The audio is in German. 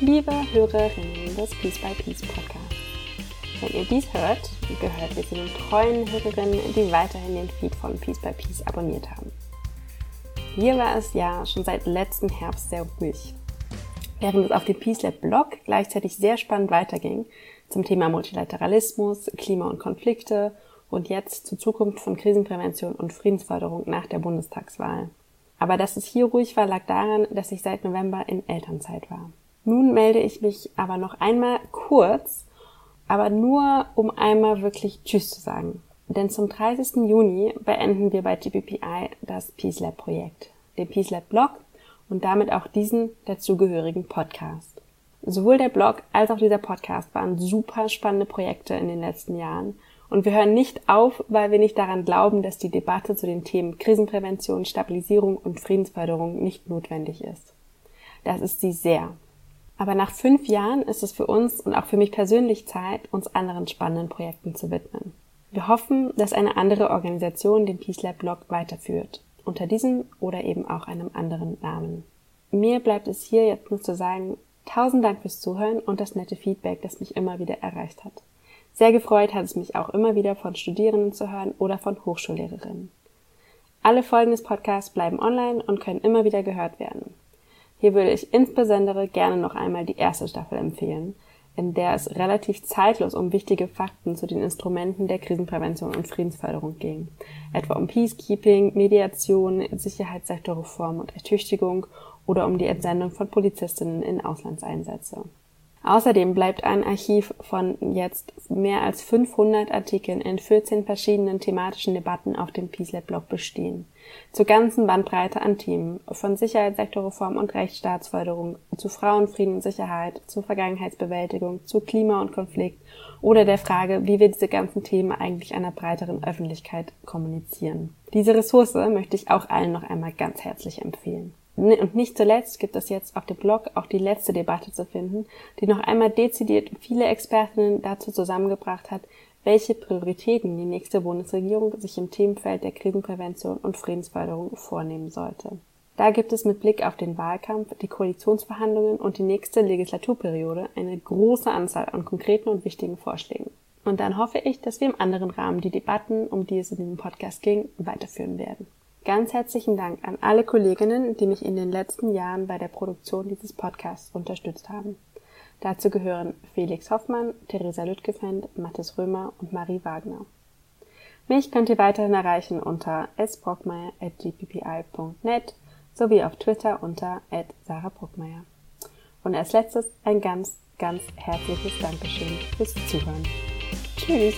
liebe Hörerinnen des Peace by Peace Podcast. Wenn ihr dies hört, gehört ihr zu den treuen Hörerinnen, die weiterhin den Feed von Peace by Peace abonniert haben. Hier war es ja schon seit letztem Herbst sehr ruhig. Während es auf dem Peace Lab Blog gleichzeitig sehr spannend weiterging zum Thema Multilateralismus, Klima und Konflikte und jetzt zur Zukunft von Krisenprävention und Friedensförderung nach der Bundestagswahl. Aber dass es hier ruhig war, lag daran, dass ich seit November in Elternzeit war. Nun melde ich mich aber noch einmal kurz, aber nur um einmal wirklich Tschüss zu sagen. Denn zum 30. Juni beenden wir bei GPPI das Peace Lab Projekt, den Peace Lab Blog und damit auch diesen dazugehörigen Podcast. Sowohl der Blog als auch dieser Podcast waren super spannende Projekte in den letzten Jahren und wir hören nicht auf, weil wir nicht daran glauben, dass die Debatte zu den Themen Krisenprävention, Stabilisierung und Friedensförderung nicht notwendig ist. Das ist sie sehr. Aber nach fünf Jahren ist es für uns und auch für mich persönlich Zeit, uns anderen spannenden Projekten zu widmen. Wir hoffen, dass eine andere Organisation den Peace Lab Blog weiterführt, unter diesem oder eben auch einem anderen Namen. Mir bleibt es hier jetzt nur zu sagen, tausend Dank fürs Zuhören und das nette Feedback, das mich immer wieder erreicht hat. Sehr gefreut hat es mich auch immer wieder von Studierenden zu hören oder von Hochschullehrerinnen. Alle Folgen des Podcasts bleiben online und können immer wieder gehört werden. Hier würde ich insbesondere gerne noch einmal die erste Staffel empfehlen, in der es relativ zeitlos um wichtige Fakten zu den Instrumenten der Krisenprävention und Friedensförderung ging, etwa um Peacekeeping, Mediation, Sicherheitssektorreform und Ertüchtigung oder um die Entsendung von Polizistinnen in Auslandseinsätze. Außerdem bleibt ein Archiv von jetzt mehr als 500 Artikeln in 14 verschiedenen thematischen Debatten auf dem Peace Lab Blog bestehen. Zur ganzen Bandbreite an Themen, von Sicherheitssektorreform und Rechtsstaatsförderung zu Frauenfrieden und Sicherheit, zur Vergangenheitsbewältigung, zu Klima und Konflikt oder der Frage, wie wir diese ganzen Themen eigentlich einer breiteren Öffentlichkeit kommunizieren. Diese Ressource möchte ich auch allen noch einmal ganz herzlich empfehlen. Und nicht zuletzt gibt es jetzt auf dem Blog auch die letzte Debatte zu finden, die noch einmal dezidiert viele Expertinnen dazu zusammengebracht hat, welche Prioritäten die nächste Bundesregierung sich im Themenfeld der Krisenprävention und Friedensförderung vornehmen sollte. Da gibt es mit Blick auf den Wahlkampf, die Koalitionsverhandlungen und die nächste Legislaturperiode eine große Anzahl an konkreten und wichtigen Vorschlägen. Und dann hoffe ich, dass wir im anderen Rahmen die Debatten, um die es in diesem Podcast ging, weiterführen werden. Ganz herzlichen Dank an alle Kolleginnen, die mich in den letzten Jahren bei der Produktion dieses Podcasts unterstützt haben. Dazu gehören Felix Hoffmann, Theresa Lüttgefend, Mathis Römer und Marie Wagner. Mich könnt ihr weiterhin erreichen unter sbrockmeier.gppi.net sowie auf Twitter unter @sarahbrockmeier. Und als letztes ein ganz, ganz herzliches Dankeschön fürs Zuhören. Tschüss!